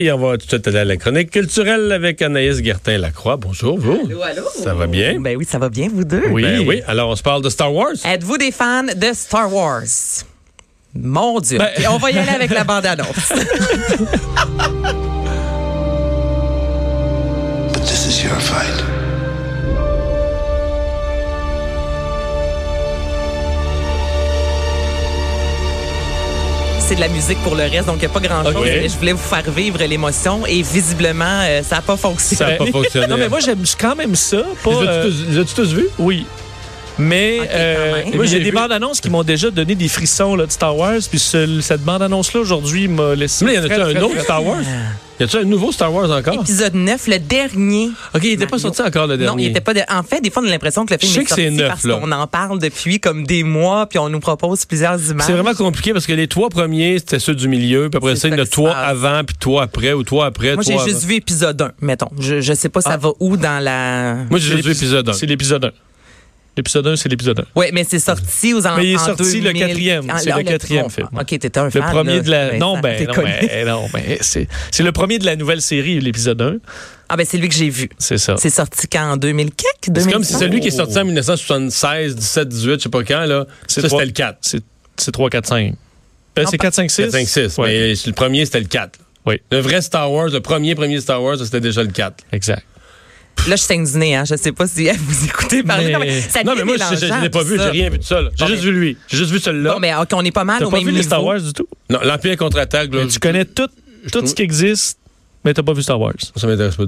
Et on va tout de suite aller à la chronique culturelle avec Anaïs Gertin-Lacroix. Bonjour, vous. Allô, allô. Ça va bien? Ben oui, ça va bien, vous deux. Oui. oui. Alors, on se parle de Star Wars? Êtes-vous des fans de Star Wars? Mon Dieu. Ben... on va y aller avec la bande-annonce. But this is your fight. C'est de la musique pour le reste, donc il n'y a pas grand-chose. Je voulais vous faire vivre l'émotion et visiblement, euh, ça n'a pas fonctionné. Ça n'a pas fonctionné. non, mais moi, j'aime quand même ça. Pas, les as-tu tous, vus? Oui. Mais euh, moi, j'ai des bandes annonces qui m'ont déjà donné des frissons là, de Star Wars. Puis cette bande annonce là aujourd'hui m'a laissé. Mais il y en a un autre? Star Wars? Y a-tu un nouveau Star Wars encore? Épisode 9, le dernier. OK, il n'était pas sorti encore le dernier. Non, il n'était pas. En fait, des fois, on a l'impression que le film est sorti parce qu'on en parle depuis comme des mois, puis on nous propose plusieurs images. C'est vraiment compliqué parce que les trois premiers, c'était ceux du milieu, puis après ça, il y en a trois avant, puis trois après, ou trois après. Moi, j'ai juste vu épisode 1, mettons. Je, je sais pas ça ah. va où dans la. Moi, j'ai juste vu épisode 1. C'est l'épisode 1. L'épisode 1, c'est l'épisode 1. Oui, mais c'est sorti aux alentours. Mais il est sorti le quatrième. C'est le quatrième film. OK, t'étais un fan. Le premier de la. Non, ben, non, ben, non, ben, c'est le premier de la nouvelle série, l'épisode 1. Ah, ben, c'est lui que j'ai vu. C'est ça. C'est sorti quand? En 2004? C'est comme si celui qui est sorti en 1976, 17, 18, je sais pas quand, là. Ça, c'était le 4. C'est 3, 4, 5. c'est 4, 5, 6. 4, 5, 6. Mais le premier, c'était le 4. Oui. Le vrai Star Wars, le premier, premier Star Wars, c'était déjà le 4. Exact. Là, je saigne du nez, hein. Je sais pas si vous écoutez parler. Non, mais, non, mais moi, je, ne l'ai pas vu, j'ai rien vu de ça. J'ai juste vu lui. J'ai juste vu celui-là. Non, mais on est pas mal au même niveau. pas vu les Star Wars du tout? Non, l'Empire contre-attaque. Tu connais tout, tout ce qui existe mais t'as pas vu Star Wars. Ça m'intéresse pas.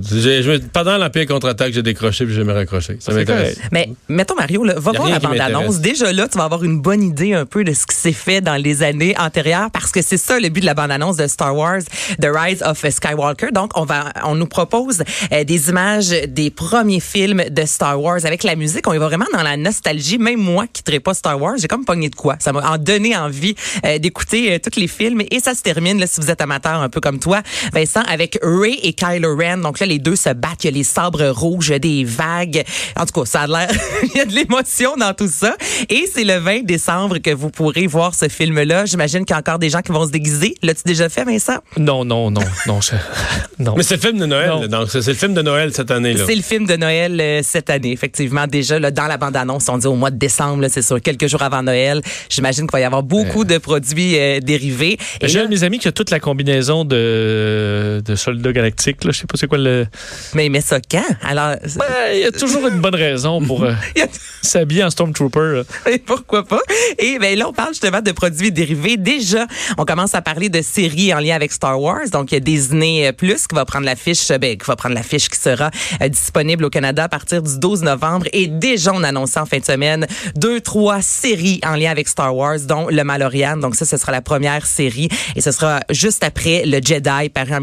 pendant l'Empire contre-attaque, j'ai décroché puis j'ai me raccroché. Ça m'intéresse. Mais mettons, Mario, va voir la bande-annonce. Déjà là, tu vas avoir une bonne idée un peu de ce qui s'est fait dans les années antérieures parce que c'est ça le but de la bande-annonce de Star Wars, The Rise of Skywalker. Donc, on va, on nous propose euh, des images des premiers films de Star Wars avec la musique. On y va vraiment dans la nostalgie. Même moi qui ne pas Star Wars, j'ai comme pogné de quoi. Ça m'a donné envie euh, d'écouter euh, tous les films. Et ça se termine, là, si vous êtes amateur un peu comme toi, Vincent, avec Ray et Kylo Ren. Donc là, les deux se battent. Il y a les sabres rouges, des vagues. En tout cas, ça a l'air. il y a de l'émotion dans tout ça. Et c'est le 20 décembre que vous pourrez voir ce film-là. J'imagine qu'il y a encore des gens qui vont se déguiser. L'as-tu déjà fait, Vincent? Non, non, non, non. non. Mais c'est le film de Noël. Donc, c'est le film de Noël cette année. là C'est le film de Noël euh, cette année, effectivement. Déjà, là, dans la bande-annonce, on dit au mois de décembre, c'est sûr, quelques jours avant Noël. J'imagine qu'il va y avoir beaucoup de produits euh, dérivés. J'ai un de mes amis qui a toute la combinaison de, de soldats galactiques je sais pas c'est quoi le. Mais il met ça quand? Alors. Ben, il y a toujours une bonne raison pour euh, s'habiller en Stormtrooper. Et pourquoi pas? Et ben là, on parle justement de produits dérivés. Déjà, on commence à parler de séries en lien avec Star Wars. Donc, il y a Disney euh, Plus qui va prendre l'affiche, ben, qui va prendre l'affiche qui sera euh, disponible au Canada à partir du 12 novembre. Et déjà, on a annoncé en fin de semaine deux, trois séries en lien avec Star Wars, dont Le Malorian. Donc, ça, ce sera la première série. Et ce sera juste après Le Jedi, paru en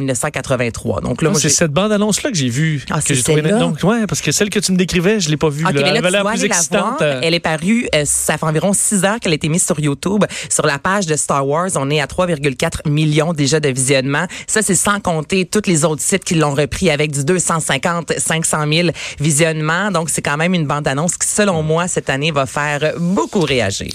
1983. Donc là, ah, c'est cette bande annonce là que j'ai vue ah, que j'ai trouvé donc ouais parce que celle que tu me décrivais, je l'ai pas vue. Okay, elle avait l'air plus excitante. Elle est parue euh, ça fait environ 6 heures qu'elle a été mise sur YouTube sur la page de Star Wars, on est à 3,4 millions déjà de visionnements. Ça c'est sans compter tous les autres sites qui l'ont repris avec du 250 500 000 visionnements. Donc c'est quand même une bande annonce qui selon moi cette année va faire beaucoup réagir.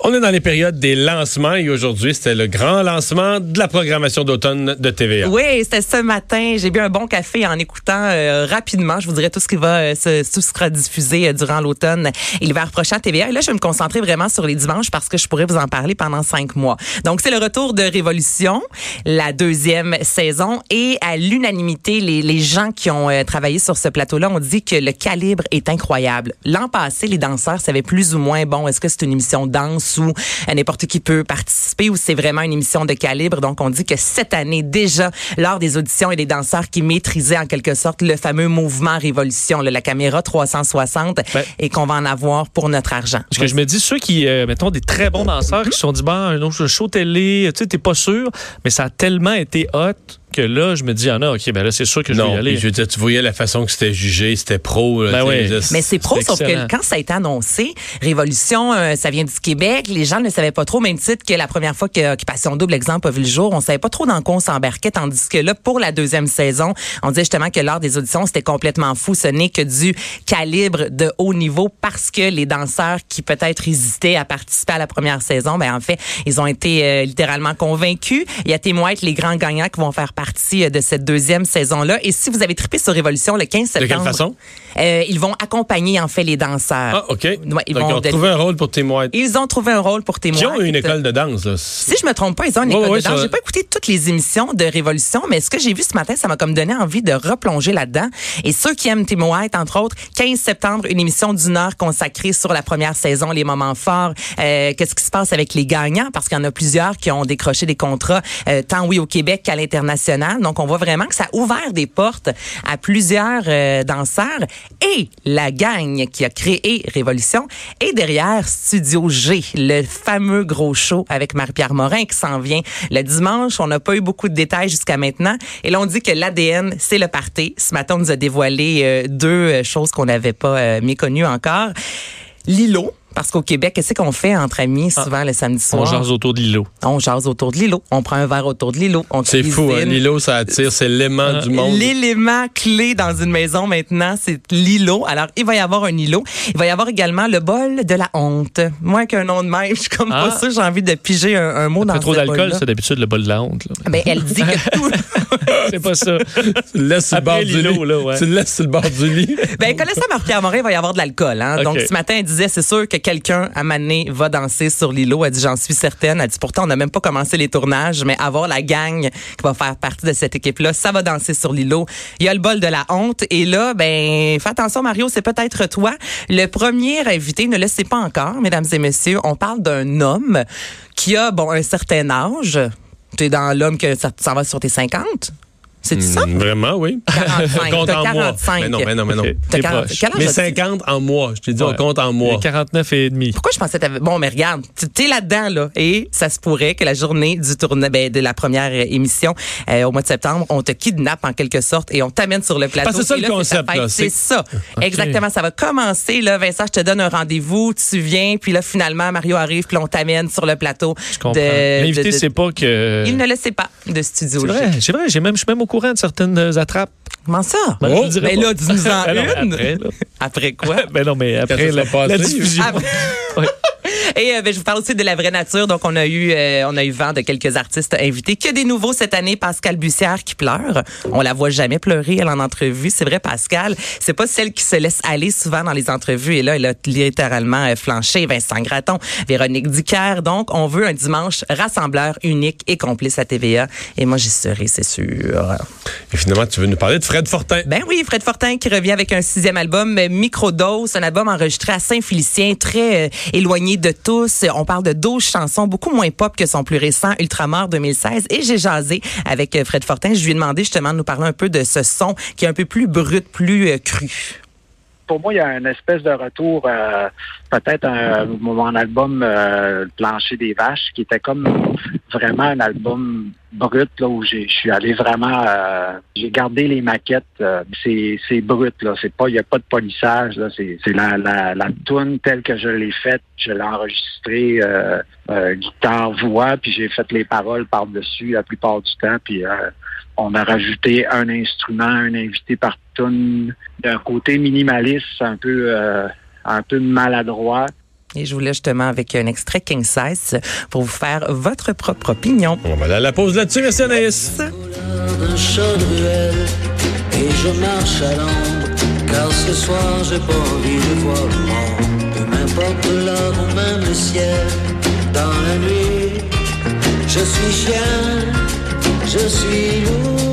On est dans les périodes des lancements et aujourd'hui c'était le grand lancement de la programmation d'automne de TVA. Oui, c'était ce matin j'ai bu un bon café en écoutant euh, rapidement, je vous dirais tout ce qui va euh, se, tout ce sera diffusé euh, durant l'automne et l'hiver prochain à TVA. Et là, je vais me concentrer vraiment sur les dimanches parce que je pourrais vous en parler pendant cinq mois. Donc, c'est le retour de Révolution, la deuxième saison, et à l'unanimité, les, les gens qui ont travaillé sur ce plateau-là ont dit que le calibre est incroyable. L'an passé, les danseurs savaient plus ou moins, bon, est-ce que c'est une émission danse ou n'importe qui peut participer ou c'est vraiment une émission de calibre? Donc, on dit que cette année, déjà, lors des auditions et des danseurs qui maîtrisaient en quelque sorte le fameux mouvement révolution, la caméra 360, et qu'on va en avoir pour notre argent. Parce que je me dis, ceux qui, euh, mettons, des très bons danseurs qui se sont dit, bon, un autre show télé, tu sais, t'es pas sûr, mais ça a tellement été hot que là, je me dis, ah non, OK, ben là, c'est sûr que je vais y aller. Je veux dire, tu voyais la façon que c'était jugé, c'était pro. Ben mais c'est pro, sauf que quand ça a été annoncé, Révolution, euh, ça vient du Québec, les gens ne savaient pas trop, même titre que la première fois que Occupation Double, exemple, a vu le jour, on savait pas trop dans quoi on s'embarquait, tandis que là, pour la deuxième saison, on disait justement que lors des auditions, c'était complètement fou. Ce n'est que du calibre de haut niveau parce que les danseurs qui peut-être hésitaient à participer à la première saison, ben en fait, ils ont été euh, littéralement convaincus. Il y a témoin les grands gagnants qui vont faire partie de cette deuxième saison-là. Et si vous avez trippé sur Révolution le 15 septembre... De quelle façon? Euh, ils vont accompagner, en fait, les danseurs. Ah, OK. Ouais, ils, Donc, vont ils ont de- trouvé un rôle pour White. ils ont trouvé un rôle pour témoin. Qui ont une école de danse, là? Si je me trompe pas, ils ont une école de danse. ça- J'ai pas écouté toutes les émissions de Révolution, mais ce que j'ai vu ce matin, ça m'a comme donné envie de replonger là-dedans. Et ceux qui aiment Tim White, entre autres, 15 septembre, une émission d'une heure consacrée sur la première saison, les moments forts, euh, qu'est-ce qui se passe avec les gagnants, parce qu'il y en a plusieurs qui ont décroché des contrats, euh, tant oui au Québec qu'à l'international. Donc, on voit vraiment que ça a ouvert des portes à plusieurs euh, danseurs. Et la gang qui a créé Révolution est derrière Studio G, le fameux gros show avec Marie-Pierre Morin qui s'en vient le dimanche. On n'a pas eu beaucoup de détails jusqu'à maintenant. Et là, on dit que l'ADN, c'est le party. Ce matin, on nous a dévoilé euh, deux euh, choses qu'on n'avait pas euh, méconnues encore. L'îlot. Parce qu'au Québec, qu'est-ce qu'on fait entre amis souvent le samedi On soir? jase autour de l'îlot. On jase autour de l'îlot. On prend un verre autour de l'îlot. On C'est fou, hein. L'îlot, ça attire, c'est l'aimant du monde. L'élément clé dans une maison maintenant, c'est l'îlot. Alors, il va y avoir un îlot. Il va y avoir également le bol de la honte. Moi, qu'un nom de même, je suis comme Ah. pas sûre, j'ai envie de piger un, un mot dans Après trop d'alcool, c'est d'habitude le bol de la honte. là. Ben, elle dit que tout. C'est pas ça. Tu le laisses sur le bord du lit. là, ouais. Tu le laisses sur le bord du lit. Ben, connaissant Marie-Pierre Morin, il va y avoir de l'alcool. Hein? Donc, ce matin, elle disait, c'est sûr que quelqu'un, à Mané, va danser sur l'îlot. Elle dit, j'en suis certaine. Elle dit, pourtant, on n'a même pas commencé les tournages, mais avoir la gang qui va faire partie de cette équipe-là, ça va danser sur l'îlot. Il y a le bol de la honte. Et là, ben, fais attention, Mario, c'est peut-être toi. Le premier invité, ne le sait pas encore, mesdames et messieurs. On parle d'un homme qui a, bon, un certain âge. Tu es dans l'homme que ça s'en va sur tes 50. C'est ça? Mm, Vraiment, oui. 45. compte en mois. 45. Mais non, mais non, mais non. Ok. T'as T'es 40 proche. quel âge Mais as-tu? 50 en mois. Je t'ai dit, on Ouais. compte en Et mois. 49 et demi. Pourquoi je pensais que t'avais... Bon, mais regarde, tu t'es là-dedans, là. Et ça se pourrait que la journée du tournoi, ben, de la première émission, euh, au mois de septembre, on te kidnappe en quelque sorte et on t'amène sur le plateau. Parce que c'est ça le là, concept. C'est C'est- ça. Exactement. Ça va commencer, là. Vincent, je te donne un rendez-vous, tu viens, puis là, finalement, Mario arrive, puis on t'amène sur le plateau. Je comprends. L'invité sait pas que. Il ne le sait pas, de Studio C'est vrai, c'est vrai. J'ai même, je suis même au courant de certaines attrapes. Comment ça? Ben, je Oh, dirai mais pas. là, dis-nous-en Ben non, une? Après, là. Après quoi? Ben non, mais après ça la, la diffusion. Après- Ouais. Et euh, ben, je vous parle aussi de la vraie nature. Donc, on a eu, euh, on a eu vent de quelques artistes invités. Que des nouveaux cette année. Pascal Bussière qui pleure. On la voit jamais pleurer, elle, en entrevue. C'est vrai, Pascal. C'est pas celle qui se laisse aller souvent dans les entrevues. Et là, elle a littéralement euh, flanché. Vincent Gratton, Véronique Dicker. Donc, on veut un dimanche rassembleur unique et complice à TVA. Et moi, j'y serai, c'est sûr. Et finalement, tu veux nous parler de Fred Fortin. Ben oui, Fred Fortin qui revient avec un sixième album, Microdose, un album enregistré à Saint-Félicien, très euh, éloigné de tous. On parle de 12 chansons, beaucoup moins pop que son plus récent Ultramar 2016. Et j'ai jasé avec euh, Fred Fortin. Je lui ai demandé justement de nous parler un peu de ce son qui est un peu plus brut, plus euh, cru. pour moi, il y a une espèce de retour, euh, peut-être un, mon album Plancher des vaches, qui était comme vraiment un album brut, là, où j'ai- je suis allé vraiment, euh, j'ai gardé les maquettes, euh, c'est c'est brut, là, c'est pas, il n'y a pas de polissage, là, c'est c'est la, la, la tune telle que je l'ai faite, je l'ai enregistrée, euh, euh, guitare, voix, puis j'ai fait les paroles par-dessus la plupart du temps, puis euh, on a rajouté un instrument, un invité par tune, d'un côté minimaliste, un peu, euh, un peu maladroit. Et je voulais justement avec un extrait King Size pour vous faire votre propre opinion. On va aller à la pause là-dessus, merci Anaïs. et je marche à l'ombre car ce soir j'ai pas envie de voir le monde peu m'importe l'heure ou même le ciel dans la nuit je suis chien je suis loup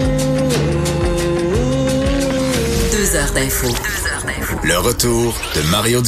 Deux heures d'info. Le retour de Mario